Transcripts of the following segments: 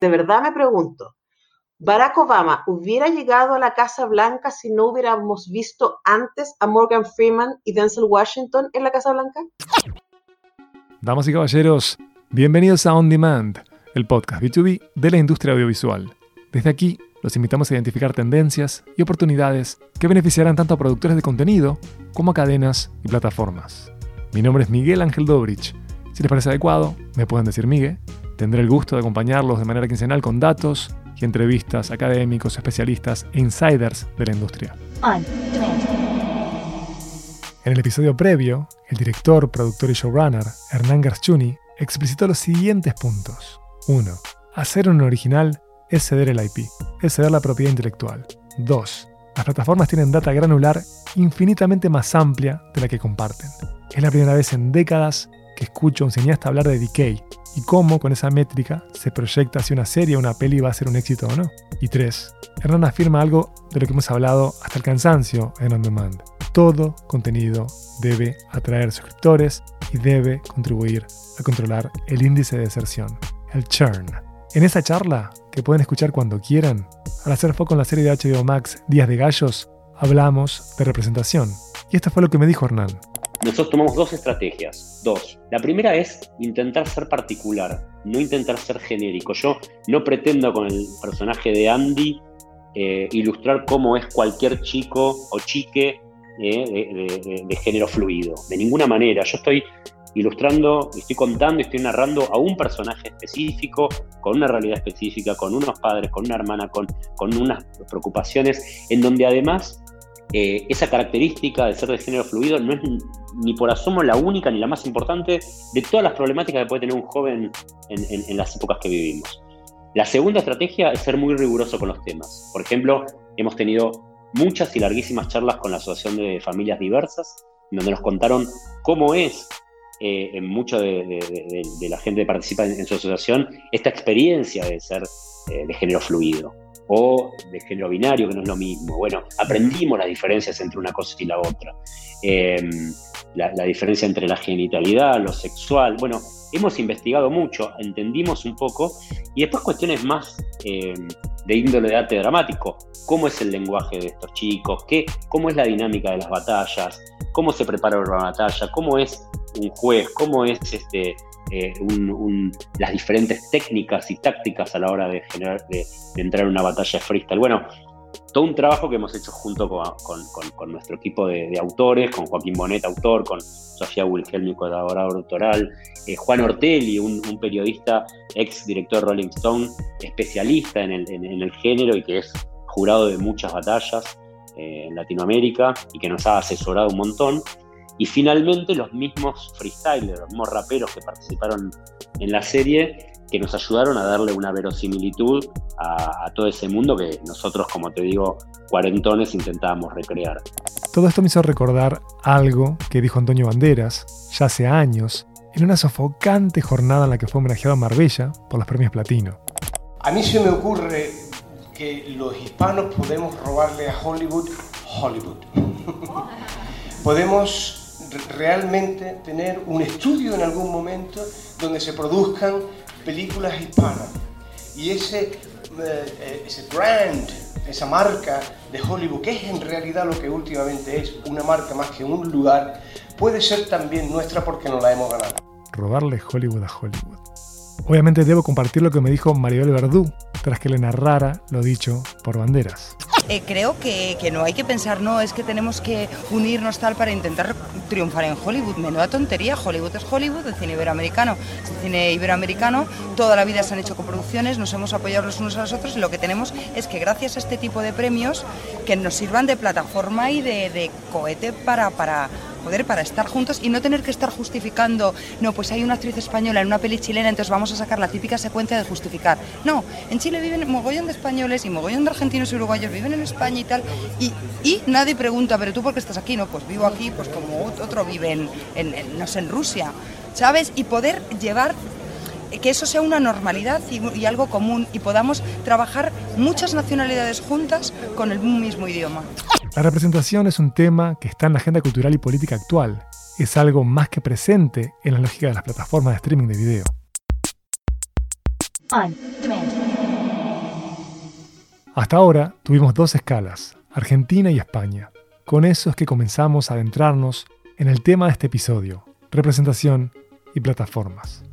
de verdad me pregunto, ¿Barack Obama hubiera llegado a la Casa Blanca si no hubiéramos visto antes a Morgan Freeman y Denzel Washington en la Casa Blanca? Damas y caballeros, bienvenidos a On Demand, el podcast B2B de la industria audiovisual. Desde aquí, los invitamos a identificar tendencias y oportunidades que beneficiarán tanto a productores de contenido como a cadenas y plataformas. Mi nombre es Miguel Ángel Dobrich. Si les parece adecuado, me pueden decir Miguel. Tendré el gusto de acompañarlos de manera quincenal con datos, y entrevistas académicos, especialistas e insiders de la industria. En el episodio previo, el director, productor y showrunner Hernán Garchuni explicitó los siguientes puntos. 1. Hacer un original es ceder el IP, es ceder la propiedad intelectual. 2. Las plataformas tienen data granular infinitamente más amplia de la que comparten. Es la primera vez en décadas que escucho a un cineasta hablar de decay y cómo con esa métrica se proyecta si una serie o una peli va a ser un éxito o no. Y 3. Hernán afirma algo de lo que hemos hablado hasta el cansancio en On Demand. Todo contenido debe atraer suscriptores y debe contribuir a controlar el índice de deserción, el churn. En esa charla, que pueden escuchar cuando quieran, al hacer foco en la serie de HBO Max Días de Gallos, hablamos de representación. Y esto fue lo que me dijo Hernán. Nosotros tomamos dos estrategias, dos. La primera es intentar ser particular, no intentar ser genérico. Yo no pretendo con el personaje de Andy eh, ilustrar cómo es cualquier chico o chique eh, de, género fluido. De ninguna manera. Yo estoy ilustrando, estoy contando, estoy narrando a un personaje específico, con una realidad específica, con unos padres, con una hermana, con, con unas preocupaciones, en donde además eh, esa característica de ser de género fluido no es ni por asomo la única ni la más importante de todas las problemáticas que puede tener un joven en, las épocas que vivimos. La segunda estrategia es ser muy riguroso con los temas. Por ejemplo, hemos tenido muchas y larguísimas charlas con la Asociación de Familias Diversas, donde nos contaron cómo es eh, en mucho de, la gente que participa en, su asociación esta experiencia de ser eh, de género fluido o de género binario, que no es lo mismo. Bueno, aprendimos las diferencias entre una cosa y la otra. Em, la, diferencia entre la genitalidad, lo sexual. Bueno, hemos investigado mucho, entendimos un poco, y después cuestiones más em, de índole de arte dramático. ¿Cómo es el lenguaje de estos chicos? ¿Qué, ¿Cómo es la dinámica de las batallas? ¿Cómo se prepara una batalla? ¿Cómo es un juez? ¿Cómo es este, eh, las diferentes técnicas y tácticas a la hora de, generar, de, entrar en una batalla de freestyle. Bueno, todo un trabajo que hemos hecho junto con, nuestro equipo de, autores, con Joaquín Bonet, autor, con Sofía Wilhelmi, colaborador autoral, eh, Juan Ortelli, un, periodista, ex director de Rolling Stone, especialista en el, género y que es jurado de muchas batallas eh, en Latinoamérica y que nos ha asesorado un montón. Y finalmente los mismos freestylers, los mismos raperos que participaron en la serie, que nos ayudaron a darle una verosimilitud a, todo ese mundo que nosotros, como te digo, cuarentones intentábamos recrear. Todo esto me hizo recordar algo que dijo Antonio Banderas ya hace años, en una sofocante jornada en la que fue homenajeado a Marbella por los premios Platino. A mí se me ocurre que los hispanos podemos robarle a Hollywood Hollywood. podemos realmente tener un estudio en algún momento donde se produzcan películas hispanas. Y ese, eh, ese brand, esa marca de Hollywood, que es en realidad lo que últimamente es una marca más que un lugar, puede ser también nuestra porque nos la hemos ganado. Robarle Hollywood a Hollywood. Obviamente debo compartir lo que me dijo Maribel Verdú tras que le narrara lo dicho por banderas. Eh, creo que, que, no hay que pensar, no, es que tenemos que unirnos tal para intentar triunfar en Hollywood. Menuda tontería, Hollywood es Hollywood, el cine iberoamericano es el cine iberoamericano, toda la vida se han hecho coproducciones, nos hemos apoyado los unos a los otros y lo que tenemos es que gracias a este tipo de premios que nos sirvan de plataforma y de, de cohete para, para poder para estar juntos y no tener que estar justificando, no, pues hay una actriz española en una peli chilena, entonces vamos a sacar la típica secuencia de justificar. No, en Chile viven mogollón de españoles y mogollón de argentinos y uruguayos, viven en España y tal, y, y nadie pregunta, pero tú por qué estás aquí, no, pues vivo aquí, pues como otro vive no sé, en Rusia, ¿sabes? Y poder llevar que eso sea una normalidad y, y, algo común y podamos trabajar muchas nacionalidades juntas con el mismo idioma. La representación es un tema que está en la agenda cultural y política actual. Es algo más que presente en la lógica de las plataformas de streaming de video. Hasta ahora tuvimos dos escalas, Argentina y España. Con eso es que comenzamos a adentrarnos en el tema de este episodio, representación y plataformas.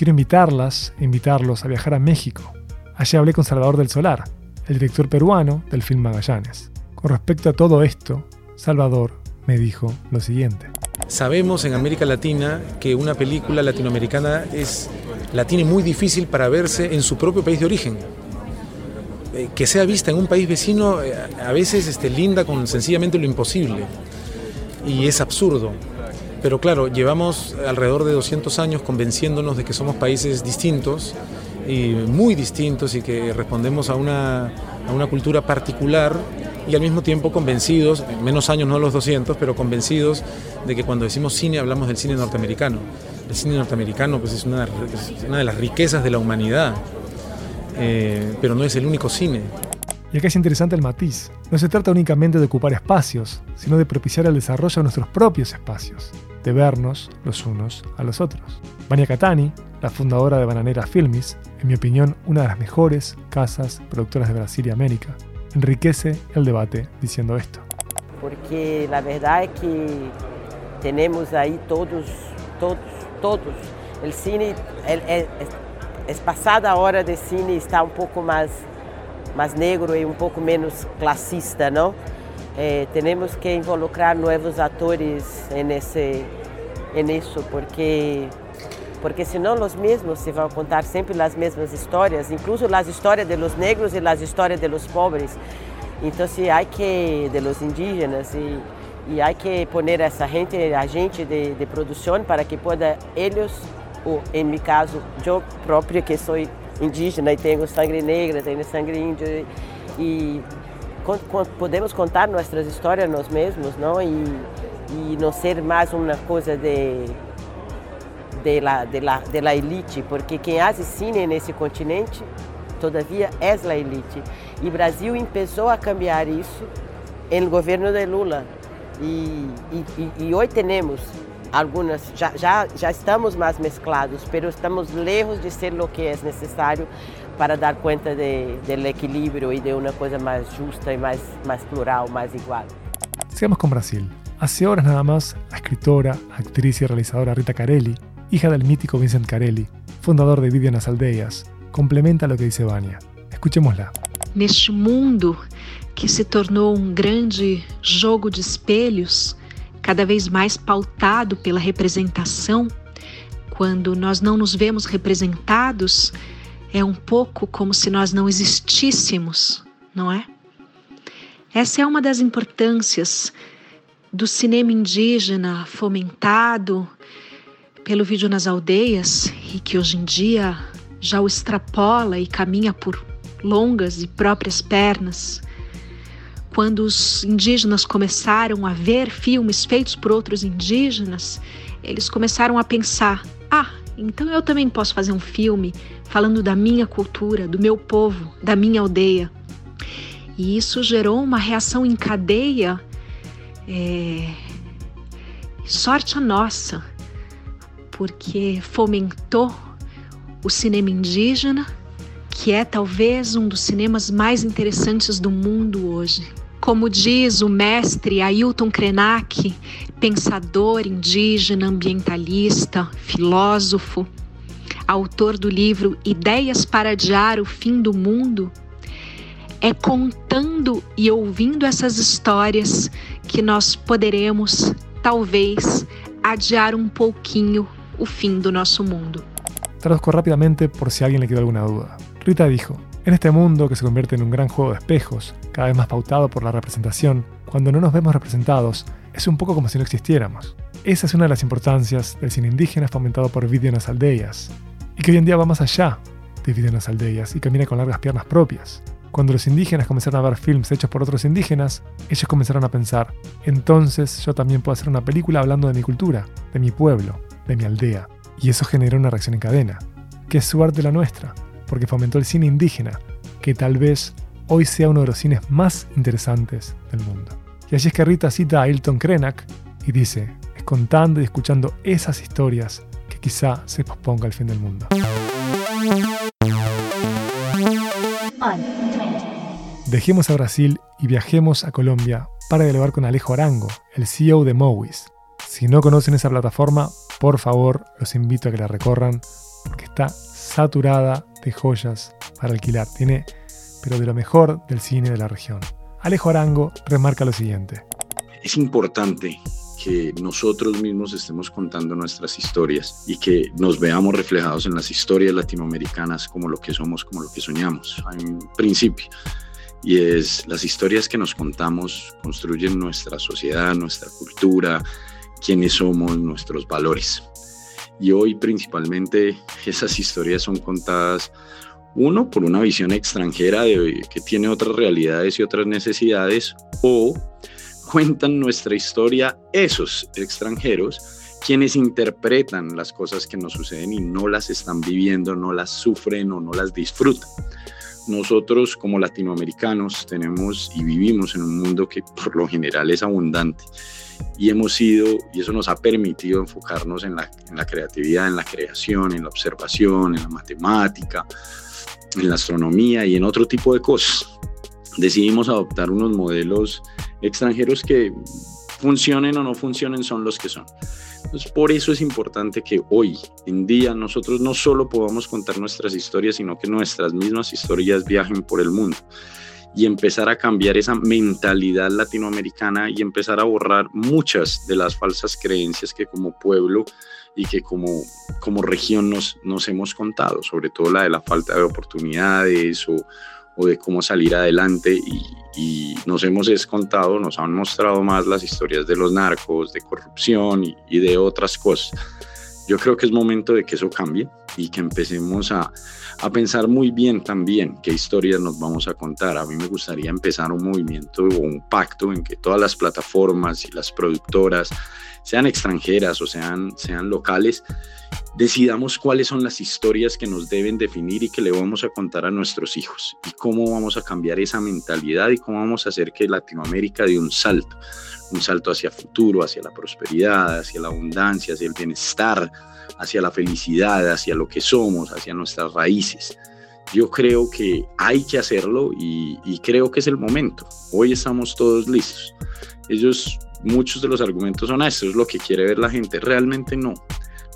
Quiero invitarlas invitarlos a viajar a México. Allí hablé con Salvador del Solar, el director peruano del film Magallanes. Con respecto a todo esto, Salvador me dijo lo siguiente. Sabemos en América Latina que una película latinoamericana es, la tiene muy difícil para verse en su propio país de origen. Eh, que sea vista en un país vecino eh, a veces este, linda con sencillamente lo imposible. Y es absurdo. Pero claro, llevamos alrededor de 200 años convenciéndonos de que somos países distintos y muy distintos y que respondemos a una, a una cultura particular y al mismo tiempo convencidos, menos años no los 200, pero convencidos de que cuando decimos cine hablamos del cine norteamericano. El cine norteamericano pues, es, una, una de las riquezas de la humanidad, eh, pero no es el único cine. Y acá es interesante el matiz. No se trata únicamente de ocupar espacios, sino de propiciar el desarrollo de nuestros propios espacios, de vernos los unos a los otros. Vania Catani, la fundadora de Bananera Filmis, en mi opinión una de las mejores casas productoras de Brasil y América, enriquece el debate diciendo esto. Porque la verdad es que tenemos ahí todos, todos, todos. El cine, es pasada hora de cine está un poco más, más negro y un poco menos clasista, ¿no? Eh, tenemos que involucrar nuevos actores en, ese, en eso, porque, porque senão los mismos se van a contar sempre las mismas historias, incluso las historias de los negros y las historias de los pobres. Entonces hay que, de los indígenas, y, y hay que poner essa gente, a gente de, de produção para que pueda ellos ou em meu caso, eu própria que sou indígena e tenho sangue negro, tenho sangue índio e podemos contar nossas histórias nós mesmos, não? E, e não ser mais uma coisa de de la, de la, de la elite, porque quem faz cine nesse continente, todavia, é a elite. E o Brasil começou a cambiar isso no governo de Lula. E, e, e hoje temos algunas, ya, ya, ya estamos más mezclados, pero estamos lejos de ser lo que es necesario para dar cuenta de, del equilibrio y de una cosa más justa y más, más plural, más igual. Sigamos con Brasil. Hace horas nada más, la escritora, actriz y realizadora Rita Carelli, hija del mítico Vincent Carelli, fundador de Vivian nas Aldeias, complementa lo que dice Vania. Escuchémosla. Neste mundo que se tornou um grande jogo de espelhos, cada vez mais pautado pela representação, quando nós não nos vemos representados, é um pouco como se nós não existíssemos, não é? Essa é uma das importâncias do cinema indígena fomentado pelo vídeo nas aldeias e que hoje em dia já o extrapola e caminha por longas e próprias pernas quando os indígenas começaram a ver filmes feitos por outros indígenas, eles começaram a pensar: ah, então eu também posso fazer um filme falando da minha cultura, do meu povo, da minha aldeia. E isso gerou uma reação em cadeia. É... Sorte a nossa, porque fomentou o cinema indígena, que é talvez um dos cinemas mais interessantes do mundo hoje. Como diz o mestre Ailton Krenak, pensador indígena, ambientalista, filósofo, autor do livro Ideias para Adiar o Fim do Mundo, é contando e ouvindo essas histórias que nós poderemos, talvez, adiar um pouquinho o fim do nosso mundo. Traduzco rápidamente por si a alguien le quedó alguna duda. Rita dijo, En este mundo que se convierte en un gran juego de espejos, cada vez más pautado por la representación, cuando no nos vemos representados, es un poco como si no existiéramos. Esa es una de las importancias del cine indígena fomentado por Video en las Aldeas, y que hoy en día va más allá de Video en las Aldeas y camina con largas piernas propias. Cuando los indígenas comenzaron a ver films hechos por otros indígenas, ellos comenzaron a pensar, entonces yo también puedo hacer una película hablando de mi cultura, de mi pueblo, de mi aldea. Y eso generó una reacción en cadena, es suerte la nuestra, porque fomentó el cine indígena, que tal vez hoy sea uno de los cines más interesantes del mundo. Y allí es que Rita cita a Ailton Krenak y dice, es contando y escuchando esas historias quizá se posponga el fin del mundo. Dejemos a Brasil y viajemos a Colombia para dialogar con Alejo Arango, el CEO de Mowis. Si no conocen esa plataforma, por favor, los invito a que la recorran porque está saturada de joyas para alquilar. Tiene, pero de lo mejor del cine de la región. Alejo Arango remarca lo siguiente. Es importante que nosotros mismos estemos contando nuestras historias y que nos veamos reflejados en las historias latinoamericanas como lo que somos, como lo que soñamos. Hay un principio y es las historias que nos contamos construyen nuestra sociedad, nuestra cultura, quiénes somos, nuestros valores. Y hoy principalmente esas historias son contadas, uno, por una visión extranjera de, que tiene otras realidades y otras necesidades, o cuentan nuestra historia esos extranjeros quienes interpretan las cosas que nos suceden y no las están viviendo, no las sufren o no las disfrutan. Nosotros como latinoamericanos tenemos y vivimos en un mundo que por lo general es abundante y hemos sido, y eso nos ha permitido enfocarnos en la, en la creatividad, en la creación, en la observación, en la matemática, en la astronomía y en otro tipo de cosas. Decidimos adoptar unos modelos extranjeros que funcionen o no funcionen son los que son. Entonces, por eso es importante que hoy en día nosotros no solo podamos contar nuestras historias, sino que nuestras mismas historias viajen por el mundo y empezar a cambiar esa mentalidad latinoamericana y empezar a borrar muchas de las falsas creencias que como pueblo y que como, como región nos, nos hemos contado, sobre todo la de la falta de oportunidades o, o de cómo salir adelante y, y, nos hemos contado, nos han mostrado más las historias de los narcos, de corrupción y, y de otras cosas. Yo creo que es momento de que eso cambie y que empecemos a, a pensar muy bien también qué historias nos vamos a contar. A mí me gustaría empezar un movimiento o un pacto en que todas las plataformas y las productoras, sean extranjeras o sean, sean locales, decidamos cuáles son las historias que nos deben definir y que le vamos a contar a nuestros hijos y cómo vamos a cambiar esa mentalidad y cómo vamos a hacer que Latinoamérica dé un salto, un salto hacia futuro, hacia la prosperidad, hacia la abundancia, hacia el bienestar, hacia la felicidad, hacia lo que somos, hacia nuestras raíces. Yo creo que hay que hacerlo y, creo que es el momento. Hoy estamos todos listos. Ellos, muchos de los argumentos son, ah, esto es lo que quiere ver la gente. Realmente no.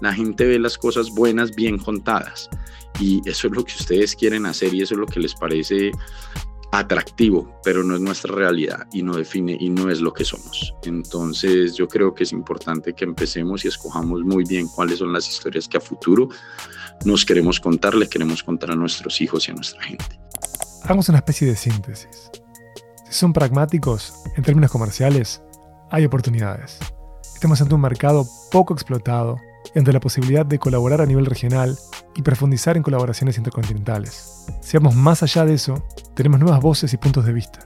La gente ve las cosas buenas bien contadas y eso es lo que ustedes quieren hacer y eso es lo que les parece atractivo, pero no es nuestra realidad y no define y no es lo que somos. Entonces yo creo que es importante que empecemos y escojamos muy bien cuáles son las historias que a futuro nos queremos contar, le queremos contar a nuestros hijos y a nuestra gente. Hagamos una especie de síntesis. Si son pragmáticos, en términos comerciales, hay oportunidades. Estamos ante un mercado poco explotado, entre la posibilidad de colaborar a nivel regional y profundizar en colaboraciones intercontinentales. Si vamos más allá de eso, tenemos nuevas voces y puntos de vista.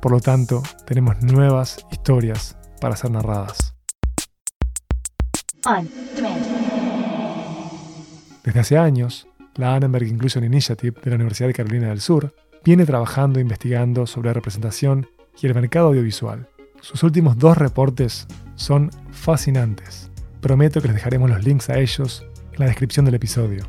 Por lo tanto, tenemos nuevas historias para ser narradas. Desde hace años, la Annenberg Inclusion Initiative de la Universidad de Carolina del Sur viene trabajando e investigando sobre representación y el mercado audiovisual. Sus últimos dos reportes son fascinantes. Prometo que les dejaremos los links a ellos en la descripción del episodio.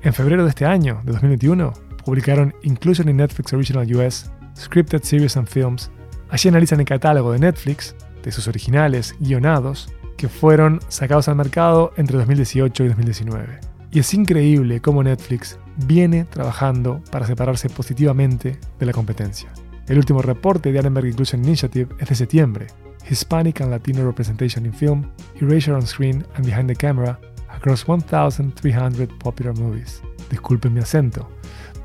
En febrero de este año, de 2021, publicaron Inclusion in Netflix Original US, Scripted Series and Films. Allí analizan el catálogo de Netflix, de sus originales guionados, que fueron sacados al mercado entre 2018 y 2019. Y es increíble cómo Netflix viene trabajando para separarse positivamente de la competencia. El último reporte de Annenberg Inclusion Initiative es de septiembre. Hispanic and Latino Representation in Film, Erasure on Screen and Behind the Camera across 1,300 popular movies. Disculpen mi acento,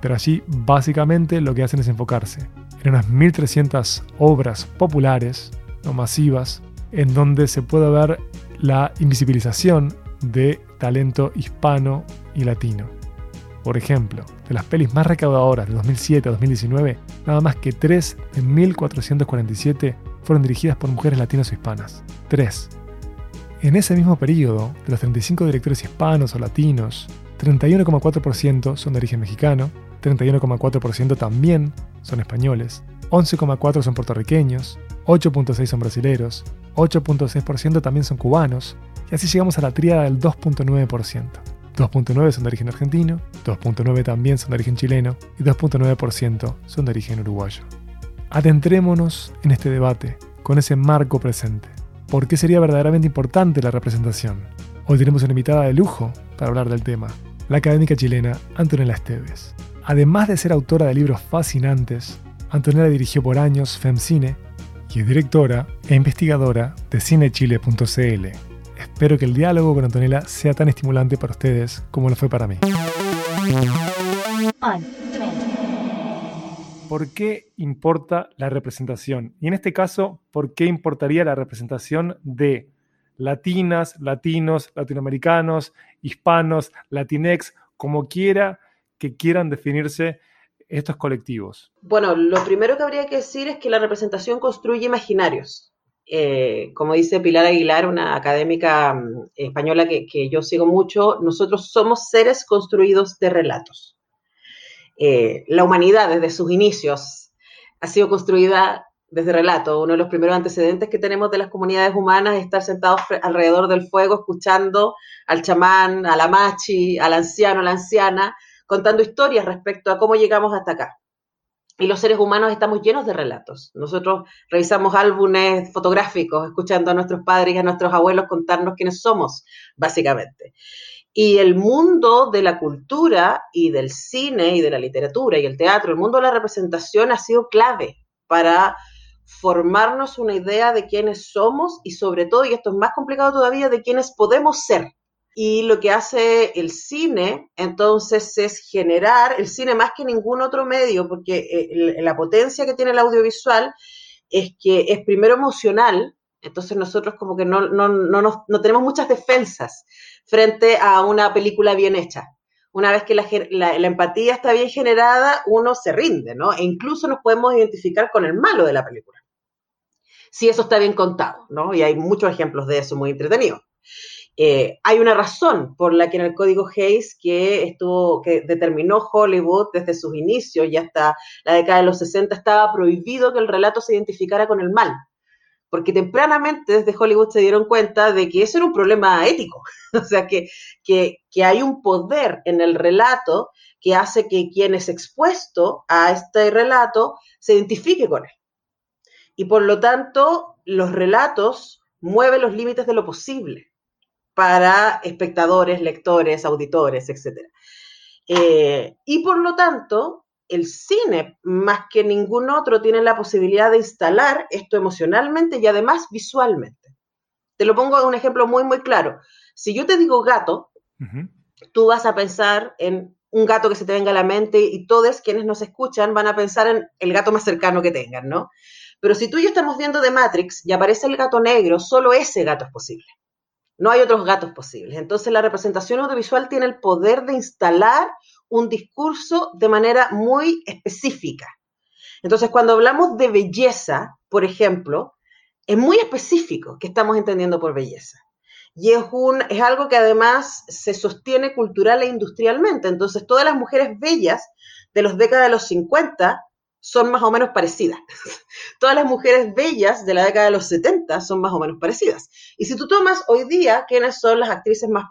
pero allí básicamente lo que hacen es enfocarse en unas 1.300 obras populares o masivas en donde se puede ver la invisibilización de talento hispano y latino. Por ejemplo, las pelis más recaudadoras de 2007 a 2019, nada más que 3 de 1447 fueron dirigidas por mujeres latinas o hispanas. 3. En ese mismo periodo, de los 35 directores hispanos o latinos, 31,4% son de origen mexicano, 31,4% también son españoles, 11,4% son puertorriqueños, 8,6% son brasileros, 8,6% también son cubanos, y así llegamos a la tríada del 2,9%. 2.9 son de origen argentino, 2.9 también son de origen chileno y 2.9% son de origen uruguayo. Adentrémonos en este debate con ese marco presente. ¿Por qué sería verdaderamente importante la representación? Hoy tenemos una invitada de lujo para hablar del tema, la académica chilena Antonella Esteves. Además de ser autora de libros fascinantes, Antonella dirigió por años FemCine y es directora e investigadora de cinechile.cl. Espero que el diálogo con Antonella sea tan estimulante para ustedes como lo fue para mí. ¿Por qué importa la representación? Y en este caso, ¿por qué importaría la representación de latinas, latinos, latinoamericanos, hispanos, latinex, como quiera que quieran definirse estos colectivos? Bueno, lo primero que habría que decir es que la representación construye imaginarios. Eh, como dice Pilar Aguilar, una académica mm, española que, yo sigo mucho, nosotros somos seres construidos de relatos. Eh, la humanidad desde sus inicios ha sido construida desde relato. Uno de los primeros antecedentes que tenemos de las comunidades humanas es estar sentados alrededor del fuego escuchando al chamán, a la machi, al anciano, a la anciana, contando historias respecto a cómo llegamos hasta acá. Y los seres humanos estamos llenos de relatos. Nosotros revisamos álbumes fotográficos, escuchando a nuestros padres y a nuestros abuelos contarnos quiénes somos, básicamente. Y el mundo de la cultura y del cine y de la literatura y el teatro, el mundo de la representación ha sido clave para formarnos una idea de quiénes somos y sobre todo, y esto es más complicado todavía, de quiénes podemos ser. Y lo que hace el cine, entonces, es generar, el cine más que ningún otro medio, porque eh, la potencia que tiene el audiovisual es que es primero emocional, entonces nosotros como que no, no, no, no tenemos muchas defensas frente a una película bien hecha. Una vez que la, la, empatía está bien generada, uno se rinde, ¿no? E incluso nos podemos identificar con el malo de la película. Si eso está bien contado, ¿no? Y hay muchos ejemplos de eso muy entretenidos. Eh, hay una razón por la que en el código Hayes que estuvo, que determinó Hollywood desde sus inicios y hasta la década de los 60 estaba prohibido que el relato se identificara con el mal. Porque tempranamente desde Hollywood se dieron cuenta de que eso era un problema ético. o sea, que, que, que hay un poder en el relato que hace que quien es expuesto a este relato se identifique con él. Y por lo tanto, los relatos mueven los límites de lo posible para espectadores, lectores, auditores, etc. Eh, y por lo tanto, el cine, más que ningún otro, tiene la posibilidad de instalar esto emocionalmente y además visualmente. Te lo pongo un ejemplo muy, muy claro. Si yo te digo gato, tú vas a pensar en un gato que se te venga a la mente y todos quienes nos escuchan van a pensar en el gato más cercano que tengan, ¿no? Pero si tú y yo estamos viendo The Matrix y aparece el gato negro, solo ese gato es posible. No hay otros gatos posibles. Entonces la representación audiovisual tiene el poder de instalar un discurso de manera muy específica. Entonces cuando hablamos de belleza, por ejemplo, es muy específico que estamos entendiendo por belleza. Y es, un, es algo que además se sostiene cultural e industrialmente. Entonces todas las mujeres bellas de los décadas de los 50 son más o menos parecidas. Todas las mujeres bellas de la década de los 70 son más o menos parecidas. Y si tú tomas hoy día quiénes son las actrices más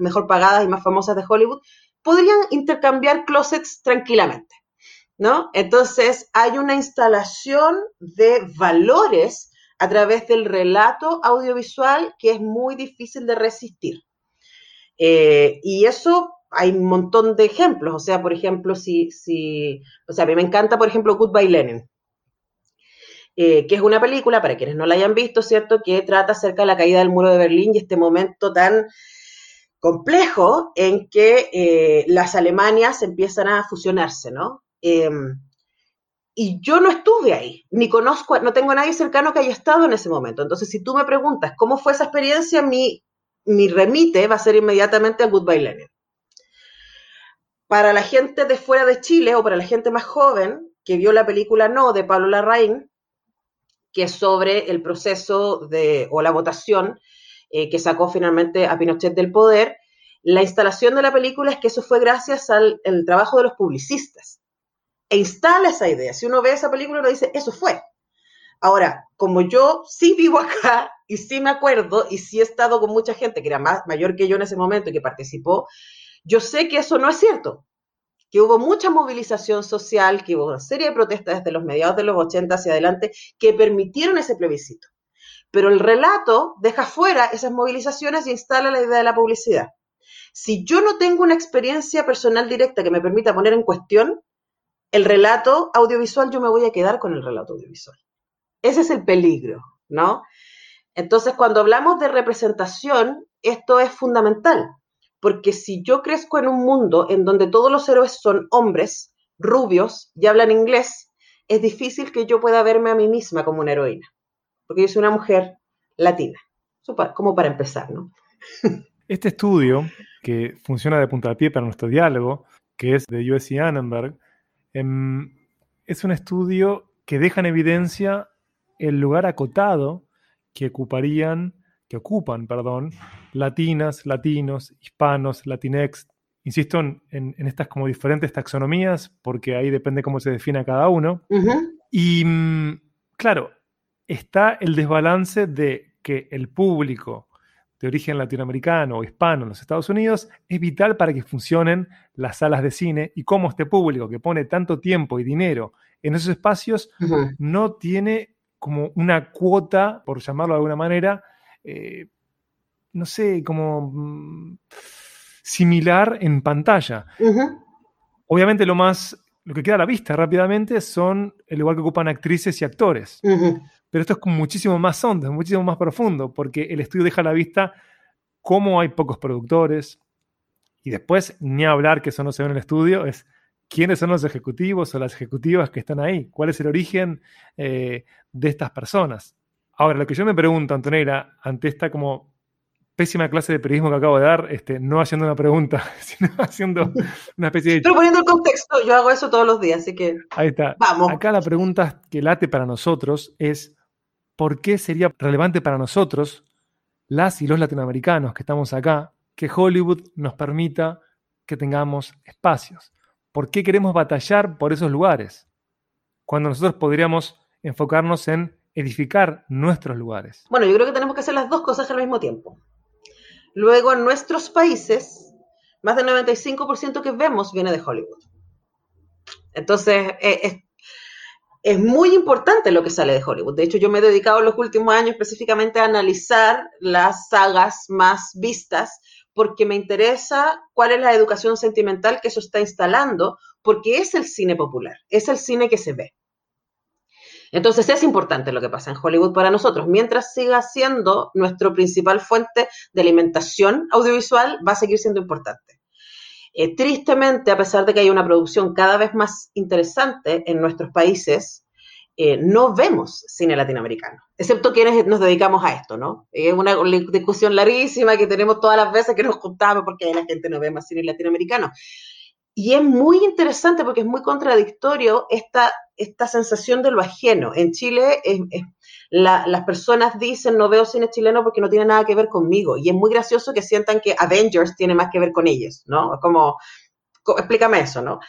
mejor pagadas y más famosas de Hollywood, podrían intercambiar closets tranquilamente, ¿no? Entonces hay una instalación de valores a través del relato audiovisual que es muy difícil de resistir. Eh, y eso hay un montón de ejemplos. O sea, por ejemplo, si, si o sea, a mí me encanta, por ejemplo, Goodbye Lenin, eh, que es una película, para quienes no la hayan visto, ¿cierto?, que trata acerca de la caída del muro de Berlín y este momento tan complejo en que eh, las Alemanias empiezan a fusionarse, ¿no? Em, y yo no estuve ahí, ni conozco, no tengo a nadie cercano que haya estado en ese momento. Entonces, si tú me preguntas cómo fue esa experiencia, mi, mi remite va a ser inmediatamente a Goodbye Lenin para la gente de fuera de Chile o para la gente más joven que vio la película No de Pablo Larraín, que es sobre el proceso de, o la votación eh, que sacó finalmente a Pinochet del poder, la instalación de la película es que eso fue gracias al trabajo de los publicistas. E instala esa idea. Si uno ve esa película, uno dice, eso fue. Ahora, como yo sí vivo acá y sí me acuerdo y sí he estado con mucha gente que era más, mayor que yo en ese momento y que participó yo sé que eso no es cierto. que hubo mucha movilización social, que hubo una serie de protestas desde los mediados de los 80 hacia adelante que permitieron ese plebiscito. Pero el relato deja fuera esas movilizaciones y instala la idea de la publicidad. Si yo no tengo una experiencia personal directa que me permita poner en cuestión el relato audiovisual, yo me voy a quedar con el relato audiovisual. Ese es el peligro, ¿no? Entonces, cuando hablamos de representación, esto es fundamental, porque si yo crezco en un mundo en donde todos los héroes son hombres, rubios y hablan inglés, es difícil que yo pueda verme a mí misma como una heroína, porque yo soy una mujer latina, como para empezar, ¿no? Este estudio que funciona de punta de pie para nuestro diálogo, que es de USC Annenberg, em, es un estudio que deja en evidencia el lugar acotado que ocuparían, que ocupan, perdón, latinas, latinos, hispanos, latinex. Insisto en, estas como diferentes taxonomías, porque ahí depende cómo se define cada uno. Y mm, claro, está el desbalance de que el público de origen latinoamericano o hispano en los Estados Unidos es vital para que funcionen las salas de cine y cómo este público que pone tanto tiempo y dinero en esos espacios no tiene como una cuota, por llamarlo de alguna manera, eh, no sé, como mm, similar en pantalla. Obviamente lo más, lo que queda a la vista rápidamente son el lugar que ocupan actrices y actores. Pero esto es muchísimo más hondo, muchísimo más profundo, porque el estudio deja a la vista cómo hay pocos productores. Y después, ni hablar que eso no se ve en el estudio, es quiénes son los ejecutivos o las ejecutivas que están ahí, cuál es el origen eh, de estas personas. Ahora, lo que yo me pregunto, Antonella, ante esta como pésima clase de periodismo que acabo de dar, este, no haciendo una pregunta, sino haciendo una especie de... Pero poniendo el contexto, yo hago eso todos los días, así que... Ahí está. Vamos. Acá la pregunta que late para nosotros es, por qué sería relevante para nosotros, las y los latinoamericanos que estamos acá, que Hollywood nos permita que tengamos espacios. ¿Por qué queremos batallar por esos lugares? Cuando nosotros podríamos enfocarnos en edificar nuestros lugares. Bueno, yo creo que tenemos que hacer las dos cosas al mismo tiempo. Luego, en nuestros países, más del 95% que vemos viene de Hollywood. Entonces, es, es muy importante lo que sale de Hollywood. De hecho, yo me he dedicado en los últimos años específicamente a analizar las sagas más vistas porque me interesa cuál es la educación sentimental que eso está instalando, porque es el cine popular, es el cine que se ve. Entonces es importante lo que pasa en Hollywood para nosotros. Mientras siga siendo nuestra principal fuente de alimentación audiovisual, va a seguir siendo importante. Eh, tristemente, a pesar de que hay una producción cada vez más interesante en nuestros países, eh, no vemos cine latinoamericano, excepto quienes nos dedicamos a esto, ¿no? Es una discusión larguísima que tenemos todas las veces que nos juntamos porque la gente no ve más cine latinoamericano. Y es muy interesante porque es muy contradictorio esta, esta sensación de lo ajeno. En Chile las personas dicen no veo cine chileno porque no tiene nada que ver conmigo. Y es muy gracioso que sientan que Avengers tiene más que ver con ellos, ¿no? Como, explícame eso, ¿no?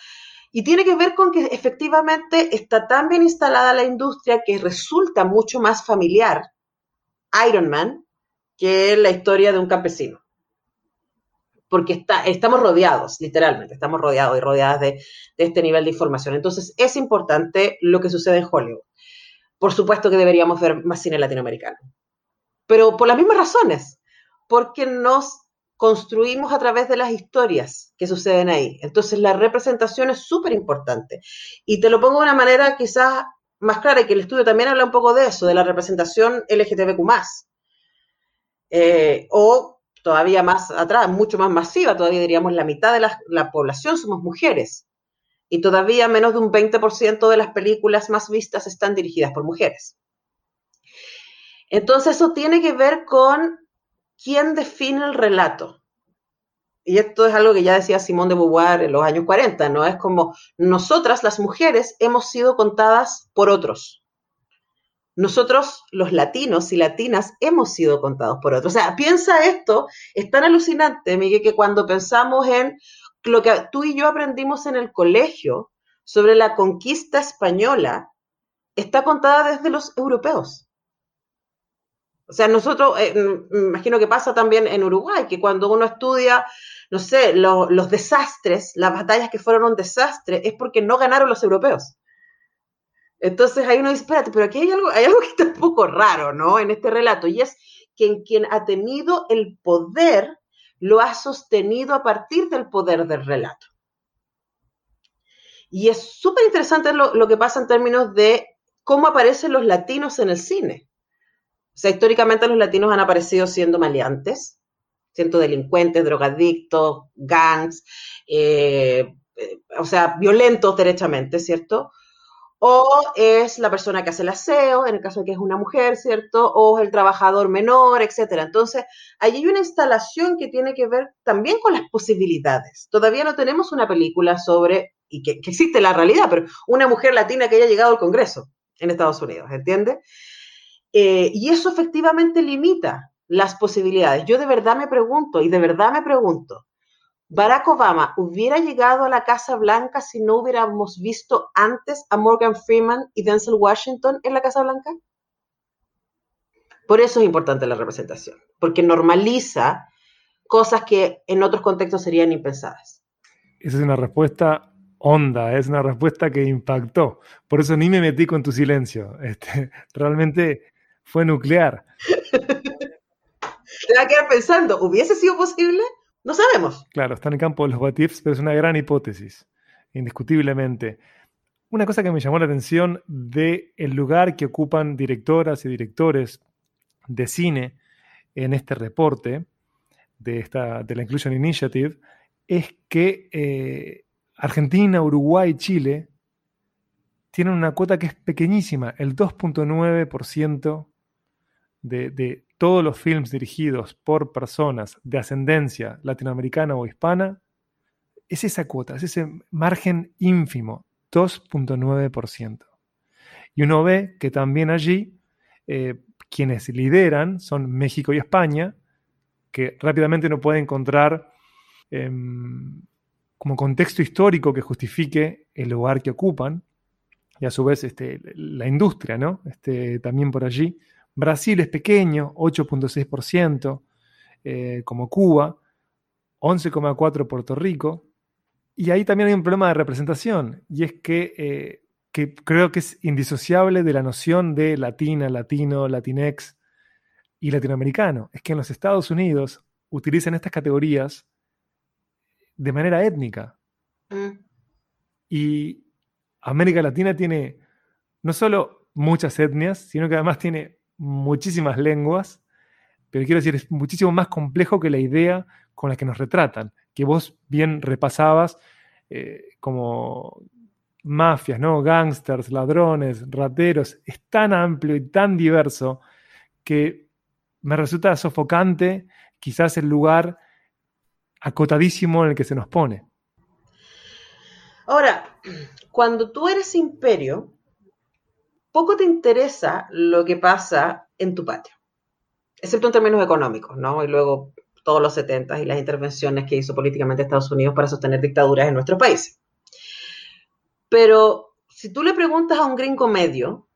Y tiene que ver con que efectivamente está tan bien instalada la industria que resulta mucho más familiar Iron Man que la historia de un campesino porque está, estamos rodeados, literalmente, estamos rodeados y rodeadas de, este nivel de información. Entonces, es importante lo que sucede en Hollywood. Por supuesto que deberíamos ver más cine latinoamericano, pero por las mismas razones, porque nos construimos a través de las historias que suceden ahí. Entonces, la representación es súper importante. Y te lo pongo de una manera quizás más clara, y que el estudio también habla un poco de eso, de la representación LGTBQ+. Eh, o todavía más atrás, mucho más masiva, todavía diríamos la mitad de la, población somos mujeres. Y todavía menos de un 20% de las películas más vistas están dirigidas por mujeres. Entonces eso tiene que ver con quién define el relato. Y esto es algo que ya decía Simón de Beauvoir en los años 40, ¿no? Es como nosotras las mujeres hemos sido contadas por otros nosotros, los latinos y latinas, hemos sido contados por otros. O sea, piensa esto, es tan alucinante, Miguel, que cuando pensamos en lo que tú y yo aprendimos en el colegio sobre la conquista española, está contada desde los europeos. O sea, nosotros, eh, me imagino que pasa también en Uruguay, que cuando uno estudia, no sé, los desastres, las batallas que fueron un desastre, es porque no ganaron los europeos. Entonces ahí uno dice, espérate, pero aquí hay algo, hay algo que está un poco raro, ¿no? En este relato, y es que en quien ha tenido el poder, lo ha sostenido a partir del poder del relato. Y es súper interesante lo, lo que pasa en términos de cómo aparecen los latinos en el cine. O sea, históricamente los latinos han aparecido siendo maleantes, siendo delincuentes, drogadictos, gangs, eh, eh, o sea, violentos derechamente, ¿cierto? O es la persona que hace el aseo, en el caso de que es una mujer, ¿cierto? O es el trabajador menor, etcétera. Entonces, allí hay una instalación que tiene que ver también con las posibilidades. Todavía no tenemos una película sobre, y que, existe la realidad, pero una mujer latina que haya llegado al Congreso en Estados Unidos, ¿entiendes? Eh, y eso efectivamente limita las posibilidades. Yo de verdad me pregunto, y de verdad me pregunto, ¿Barack Obama hubiera llegado a la Casa Blanca si no hubiéramos visto antes a Morgan Freeman y Denzel Washington en la Casa Blanca? Por eso es importante la representación, porque normaliza cosas que en otros contextos serían impensadas. Esa es una respuesta honda, es una respuesta que impactó. Por eso ni me metí con tu silencio. Este, realmente fue nuclear. Te va a quedar pensando, ¿hubiese sido posible? No sabemos. Claro, está en el campo de los batifs, pero es una gran hipótesis, indiscutiblemente. Una cosa que me llamó la atención de lugar que ocupan directoras y directores de cine en este reporte de, esta, de la Inclusion Initiative es que eh, Argentina, Uruguay, Chile tienen una cuota que es pequeñísima, el 2.9% de, todos los films dirigidos por personas de ascendencia latinoamericana o hispana, es esa cuota, es ese margen ínfimo, 2.9%. Y uno ve que también allí eh, quienes lideran son México y España, que rápidamente uno puede encontrar em, como contexto histórico que justifique el lugar que ocupan, y a su vez este, la industria, ¿no? Este, también por allí. Brasil es pequeño, 8.6%, eh, como Cuba, 11,4% Puerto Rico. Y ahí también hay un problema de representación, y es que, eh, que creo que es indisociable de la noción de latina, latino, latinex y latinoamericano. Es que en los Estados Unidos utilizan estas categorías de manera étnica. Mm. Y América Latina tiene no solo muchas etnias, sino que además tiene muchísimas lenguas, pero quiero decir, es muchísimo más complejo que la idea con la que nos retratan, que vos bien repasabas eh, como mafias, ¿no? Gangsters, ladrones, rateros, es tan amplio y tan diverso que me resulta sofocante quizás el lugar acotadísimo en el que se nos pone. Ahora, cuando tú eres imperio, poco te interesa lo que pasa en tu patio, excepto en términos económicos, ¿no? Y luego todos los 70 y las intervenciones que hizo políticamente Estados Unidos para sostener dictaduras en nuestro país. Pero si tú le preguntas a un gringo medio,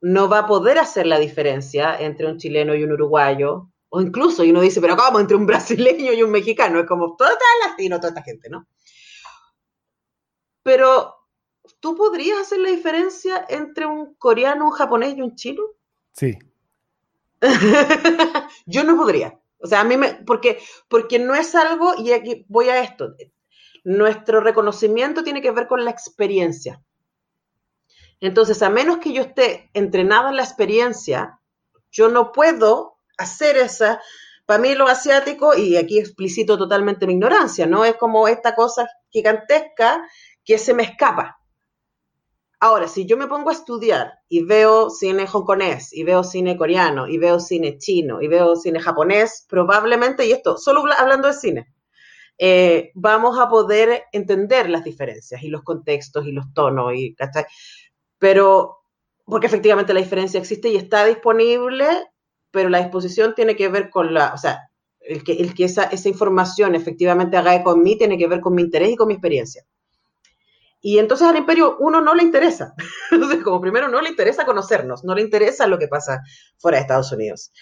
no va a poder hacer la diferencia entre un chileno y un uruguayo, o incluso, y uno dice, pero ¿cómo? Entre un brasileño y un mexicano, es como todo está latino, toda esta gente, ¿no? Pero, ¿tú podrías hacer la diferencia entre un coreano, un japonés y un chino? Sí. Yo no podría. O sea, a mí me, porque, porque no es algo, y aquí voy a esto, nuestro reconocimiento tiene que ver con la experiencia. Entonces, a menos que yo esté entrenada en la experiencia, yo no puedo hacer esa, para mí lo asiático, y aquí explicito totalmente mi ignorancia, ¿no? Es como esta cosa gigantesca que se me escapa. Ahora, si yo me pongo a estudiar y veo cine hongkonés, y veo cine coreano, y veo cine chino, y veo cine japonés, probablemente, y esto, solo hablando de cine, eh, vamos a poder entender las diferencias y los contextos y los tonos, y, Pero, porque efectivamente la diferencia existe y está disponible pero la disposición tiene que ver con la, o sea, el que, el que esa, esa información efectivamente haga eco en mí tiene que ver con mi interés y con mi experiencia. Y entonces al imperio uno no le interesa. Entonces, como primero no le interesa conocernos, no le interesa lo que pasa fuera de Estados Unidos.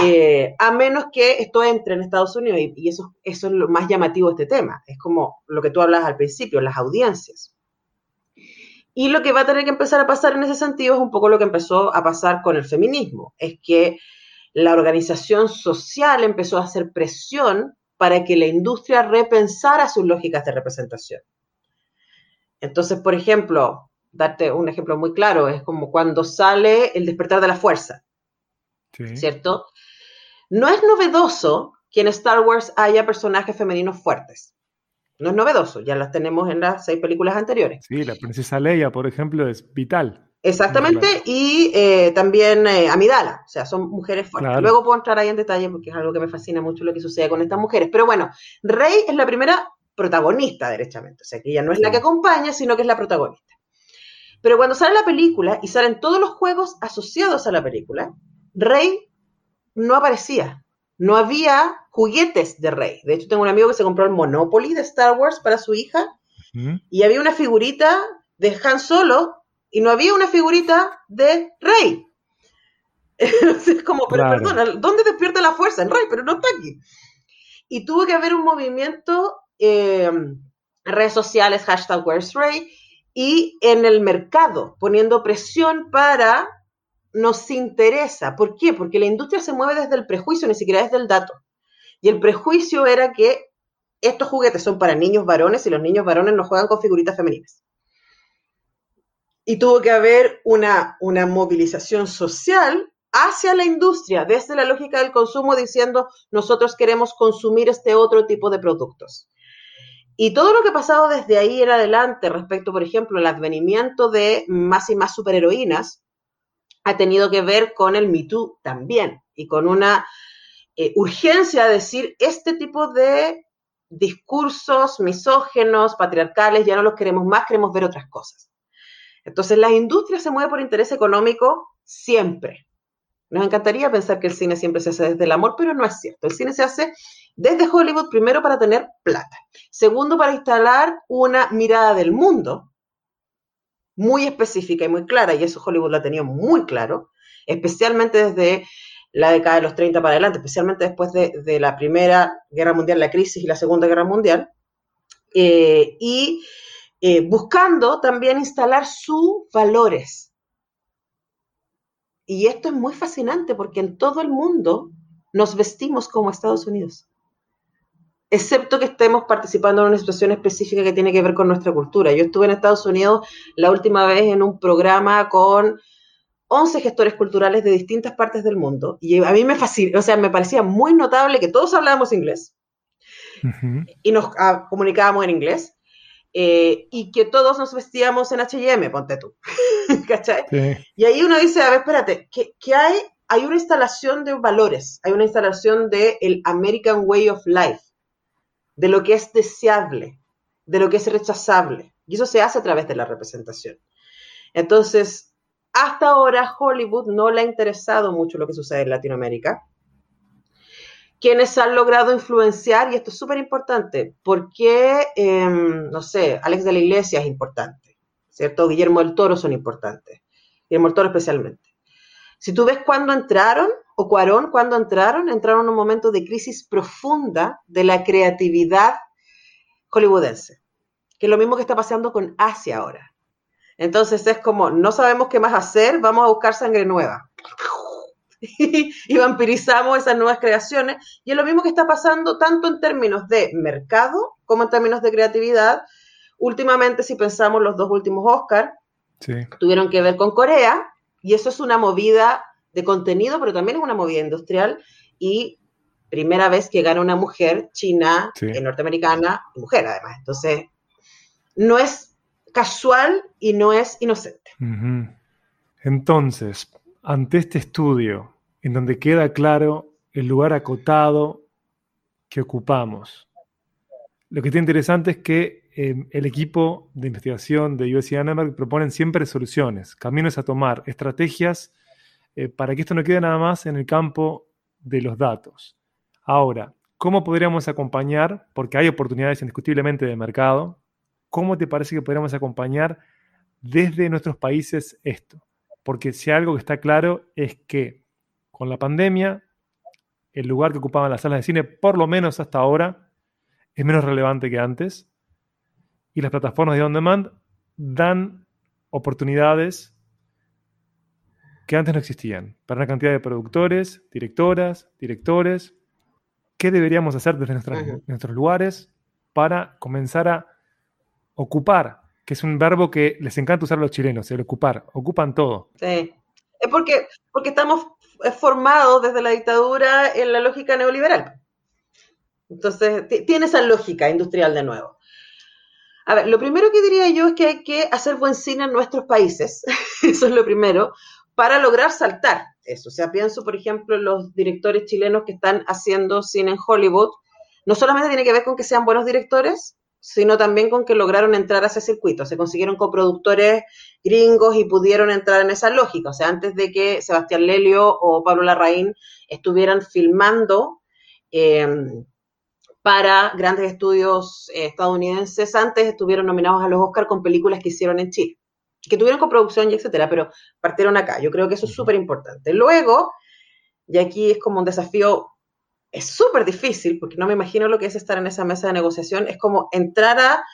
Eh, a menos que esto entre en Estados Unidos, y, eso, eso es lo más llamativo de este tema. Es como lo que tú hablas al principio, las audiencias. Y lo que va a tener que empezar a pasar en ese sentido es un poco lo que empezó a pasar con el feminismo. Es que la organización social empezó a hacer presión para que la industria repensara sus lógicas de representación. Entonces, por ejemplo, darte un ejemplo muy claro, es como cuando sale el despertar de la fuerza, ¿cierto? No es novedoso que en Star Wars haya personajes femeninos fuertes. No es novedoso, ya las tenemos en las seis películas anteriores. Sí, la princesa Leia, por ejemplo, es vital. Exactamente, y eh, también eh, Amidala, o sea, son mujeres fuertes. Luego puedo entrar ahí en detalle porque es algo que me fascina mucho lo que sucede con estas mujeres. Pero bueno, Rey es la primera protagonista, derechamente. O sea, que ella no es la que acompaña, sino que es la protagonista. Pero cuando sale la película y salen todos los juegos asociados a la película, Rey no aparecía. No había juguetes de Rey. De hecho, tengo un amigo que se compró el Monopoly de Star Wars para su hija y había una figurita de Han Solo y no había una figurita de Rey. es como, pero perdona, ¿dónde despierta la fuerza? En Rey, pero no está aquí. Y tuvo que haber un movimiento, eh, redes sociales, hashtag Where's Rey, y en el mercado, poniendo presión para nos interesa. ¿Por qué? Porque la industria se mueve desde el prejuicio, ni siquiera desde el dato. Y el prejuicio era que estos juguetes son para niños varones y los niños varones no juegan con figuritas femeninas y tuvo que haber una, una movilización social hacia la industria, desde la lógica del consumo, diciendo nosotros queremos consumir este otro tipo de productos. Y todo lo que ha pasado desde ahí en adelante respecto, por ejemplo, al advenimiento de más y más superheroínas, ha tenido que ver con el Me Too también y con una eh, urgencia de decir este tipo de discursos misógenos, patriarcales, ya no los queremos más, queremos ver otras cosas. Entonces, la industria se mueve por interés económico siempre. Nos encantaría pensar que el cine siempre se hace desde el amor, pero no es cierto. El cine se hace desde Hollywood, primero para tener plata. Segundo, para instalar una mirada del mundo muy específica y muy clara, y eso Hollywood lo ha tenido muy claro, especialmente desde la década de los 30 para adelante, especialmente después de, la Primera Guerra Mundial, la crisis y la Segunda Guerra Mundial. Eh, y eh, buscando también instalar sus valores. Y esto es muy fascinante porque en todo el mundo nos vestimos como Estados Unidos, excepto que estemos participando en una situación específica que tiene que ver con nuestra cultura. Yo estuve en Estados Unidos la última vez en un programa con 11 gestores culturales de distintas partes del mundo y a mí me o sea, me parecía muy notable que todos hablábamos inglés y nos ah, comunicábamos en inglés eh, y que todos nos vestíamos en H&M, ponte tú, ¿cachai? Y ahí uno dice, a ver, espérate, ¿qué, hay? Hay una instalación de valores, hay una instalación de el American Way of Life, de lo que es deseable, de lo que es rechazable, y eso se hace a través de la representación. Entonces, hasta ahora Hollywood no le ha interesado mucho lo que sucede en Latinoamérica, quienes han logrado influenciar, y esto es súper importante, porque, em, no sé, Alex de la Iglesia es importante, ¿cierto? Guillermo del Toro son importantes, Guillermo del Toro especialmente. Si tú ves cuándo entraron, o Cuarón, cuando entraron, entraron en un momento de crisis profunda de la creatividad hollywoodense, que es lo mismo que está pasando con Asia ahora. Entonces es como, no sabemos qué más hacer, vamos a buscar sangre nueva. y vampirizamos esas nuevas creaciones. Y es lo mismo que está pasando tanto en términos de mercado como en términos de creatividad. Últimamente, si pensamos los dos últimos Oscars, tuvieron que ver con Corea, y eso es una movida de contenido, pero también es una movida industrial, y primera vez que gana una mujer china, eh, norteamericana, mujer además. Entonces, no es casual y no es inocente. Entonces, ante este estudio, en donde queda claro el lugar acotado que ocupamos, lo que está interesante es que em, el equipo de investigación de USC Annenberg proponen siempre soluciones, caminos a tomar, estrategias eh, para que esto no quede nada más en el campo de los datos. Ahora, ¿cómo podríamos acompañar? Porque hay oportunidades indiscutiblemente de mercado, ¿cómo te parece que podríamos acompañar desde nuestros países esto? Porque si algo que está claro es que con la pandemia, el lugar que ocupaban las salas de cine, por lo menos hasta ahora, es menos relevante que antes. Y las plataformas de on demand dan oportunidades que antes no existían para una cantidad de productores, directoras, directores. ¿Qué deberíamos hacer desde nuestros lugares para comenzar a ocupar, que es un verbo que les encanta usar a los chilenos, el ocupar, ocupan todo. Sí, es porque, porque estamos formados desde la dictadura en la lógica neoliberal. Entonces, tiene esa lógica industrial de nuevo. A ver, lo primero que diría yo es que hay que hacer buen cine en nuestros países, eso es lo primero, para lograr saltar eso. O sea, pienso, por ejemplo, en los directores chilenos que están haciendo cine en Hollywood, no solamente tiene que ver con que sean buenos directores, sino también con que lograron entrar a ese circuito. Se consiguieron coproductores gringos y pudieron entrar en esa lógica. O sea, antes de que Sebastián Lelio o Pablo Larraín estuvieran filmando em, para grandes estudios eh, estadounidenses, antes estuvieron nominados a los Oscars con películas que hicieron en Chile, que tuvieron coproducción y etcétera, pero partieron acá. Yo creo que eso es súper importante. Luego, y aquí es como un desafío es súper difícil, porque no me imagino lo que es estar en esa mesa de negociación, es como entrar a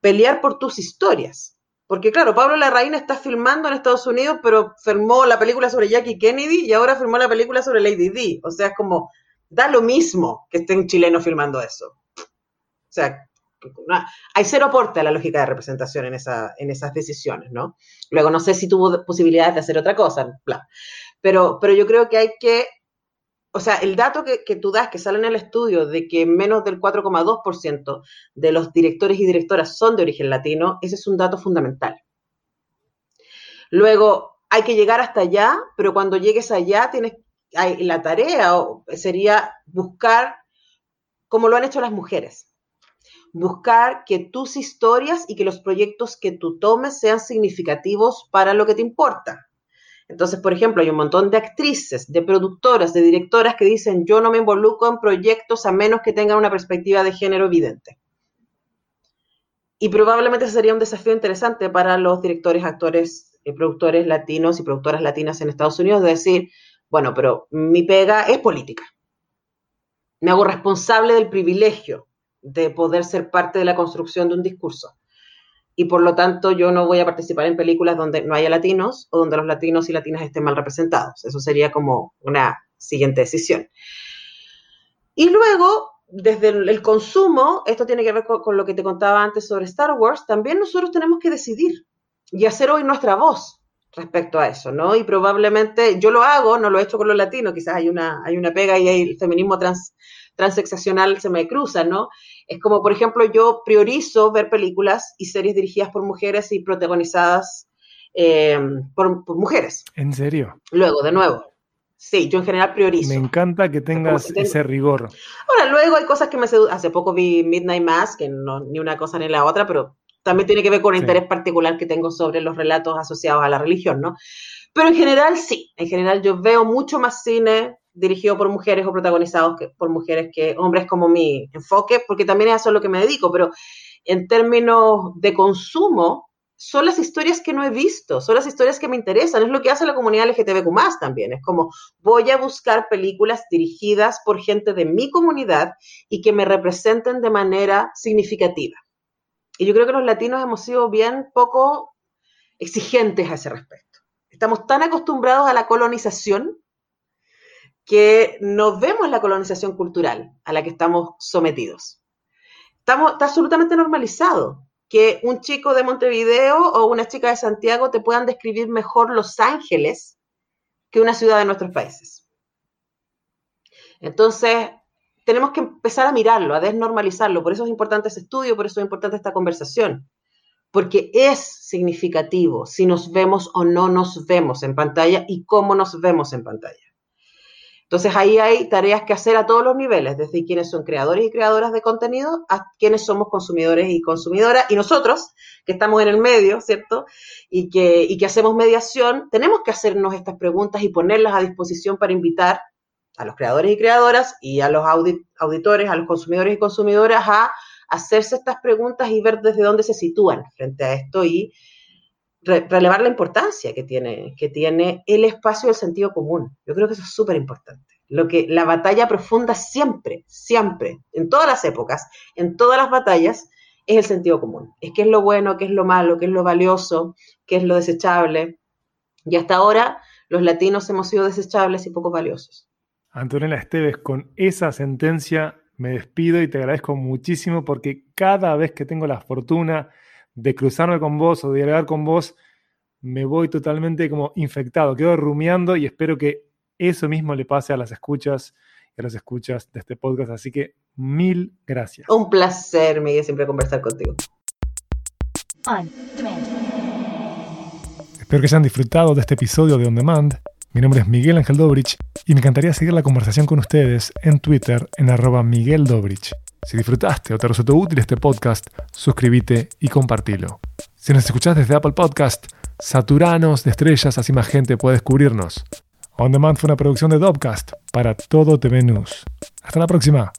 pelear por tus historias. Porque claro, Pablo Larraín está filmando en Estados Unidos, pero filmó la película sobre Jackie Kennedy y ahora filmó la película sobre Lady D. O sea, es como, da lo mismo que esté un chileno filmando eso. O sea, hay cero aporte a la lógica de representación en, esa, en esas decisiones, ¿no? Luego, no sé si tuvo posibilidades de hacer otra cosa, bla. Pero, pero yo creo que hay que o sea, el dato que, tú das, que sale en el estudio, de que menos del 4,2% de los directores y directoras son de origen latino, ese es un dato fundamental. Luego, hay que llegar hasta allá, pero cuando llegues allá, tienes, la tarea sería buscar, como lo han hecho las mujeres, buscar que tus historias y que los proyectos que tú tomes sean significativos para lo que te importa. Entonces, por ejemplo, hay un montón de actrices, de productoras, de directoras que dicen, yo no me involucro en proyectos a menos que tengan una perspectiva de género evidente. Y probablemente ese sería un desafío interesante para los directores, actores, eh, productores latinos y productoras latinas en Estados Unidos, de decir, bueno, pero mi pega es política. Me hago responsable del privilegio de poder ser parte de la construcción de un discurso y por lo tanto yo no voy a participar en películas donde no haya latinos o donde los latinos y latinas estén mal representados. Eso sería como una siguiente decisión. Y luego, desde el, consumo, esto tiene que ver con, lo que te contaba antes sobre Star Wars, también nosotros tenemos que decidir y hacer hoy nuestra voz respecto a eso, ¿no? Y probablemente yo lo hago, no lo he hecho con los latinos, quizás hay una, hay una pega y el feminismo trans, transexacional se me cruza, ¿no? Es como, por ejemplo, yo priorizo ver películas y series dirigidas por mujeres y protagonizadas eh, por, mujeres. ¿En serio? Luego, de nuevo. Sí, yo en general priorizo. Me encanta que tengas ese rigor. Ahora, luego hay cosas que me seducen. Hace poco vi Midnight Mass, que no ni una cosa ni la otra, pero también tiene que ver con el interés particular que tengo sobre los relatos asociados a la religión, ¿no? Pero en general sí, en general yo veo mucho más cine dirigido por mujeres o protagonizados por mujeres que hombres como mi enfoque, porque también es eso a lo que me dedico, pero en términos de consumo, son las historias que no he visto, son las historias que me interesan, es lo que hace la comunidad LGTBQ más también, es como voy a buscar películas dirigidas por gente de mi comunidad y que me representen de manera significativa. Y yo creo que los latinos hemos sido bien poco exigentes a ese respecto. Estamos tan acostumbrados a la colonización que no vemos la colonización cultural a la que estamos sometidos. Estamos, está absolutamente normalizado que un chico de Montevideo o una chica de Santiago te puedan describir mejor Los Ángeles que una ciudad de nuestros países. Entonces, tenemos que empezar a mirarlo, a desnormalizarlo. Por eso es importante ese estudio, por eso es importante esta conversación. Porque es significativo si nos vemos o no nos vemos en pantalla y cómo nos vemos en pantalla. Entonces ahí hay tareas que hacer a todos los niveles, desde quienes son creadores y creadoras de contenido a quienes somos consumidores y consumidoras, y nosotros, que estamos en el medio, ¿cierto? Y que, y que hacemos mediación, tenemos que hacernos estas preguntas y ponerlas a disposición para invitar a los creadores y creadoras y a los auditores, a los consumidores y consumidoras a hacerse estas preguntas y ver desde dónde se sitúan frente a esto y relevar la importancia que tiene, que tiene el espacio del sentido común. Yo creo que eso es súper importante. Lo que la batalla profunda siempre, siempre, en todas las épocas, en todas las batallas, es el sentido común. Es qué es lo bueno, qué es lo malo, qué es lo valioso, qué es lo desechable. Y hasta ahora los latinos hemos sido desechables y poco valiosos. Antonella Esteves, con esa sentencia me despido y te agradezco muchísimo porque cada vez que tengo la fortuna de cruzarme con vos o de dialogar con vos, me voy totalmente como infectado, quedo rumiando y espero que eso mismo le pase a las escuchas y a las escuchas de este podcast. Así que mil gracias. Un placer, Miguel, siempre conversar contigo. Espero que hayan disfrutado de este episodio de On Demand. Mi nombre es Miguel Ángel Dobrich y me encantaría seguir la conversación con ustedes en Twitter en arroba Miguel Dobrich. Si disfrutaste o te resultó útil este podcast, suscríbete y compartilo. Si nos escuchás desde Apple Podcast, saturanos de estrellas, así más gente puede descubrirnos. On Demand fue una producción de Dopcast para Todo TV News. Hasta la próxima.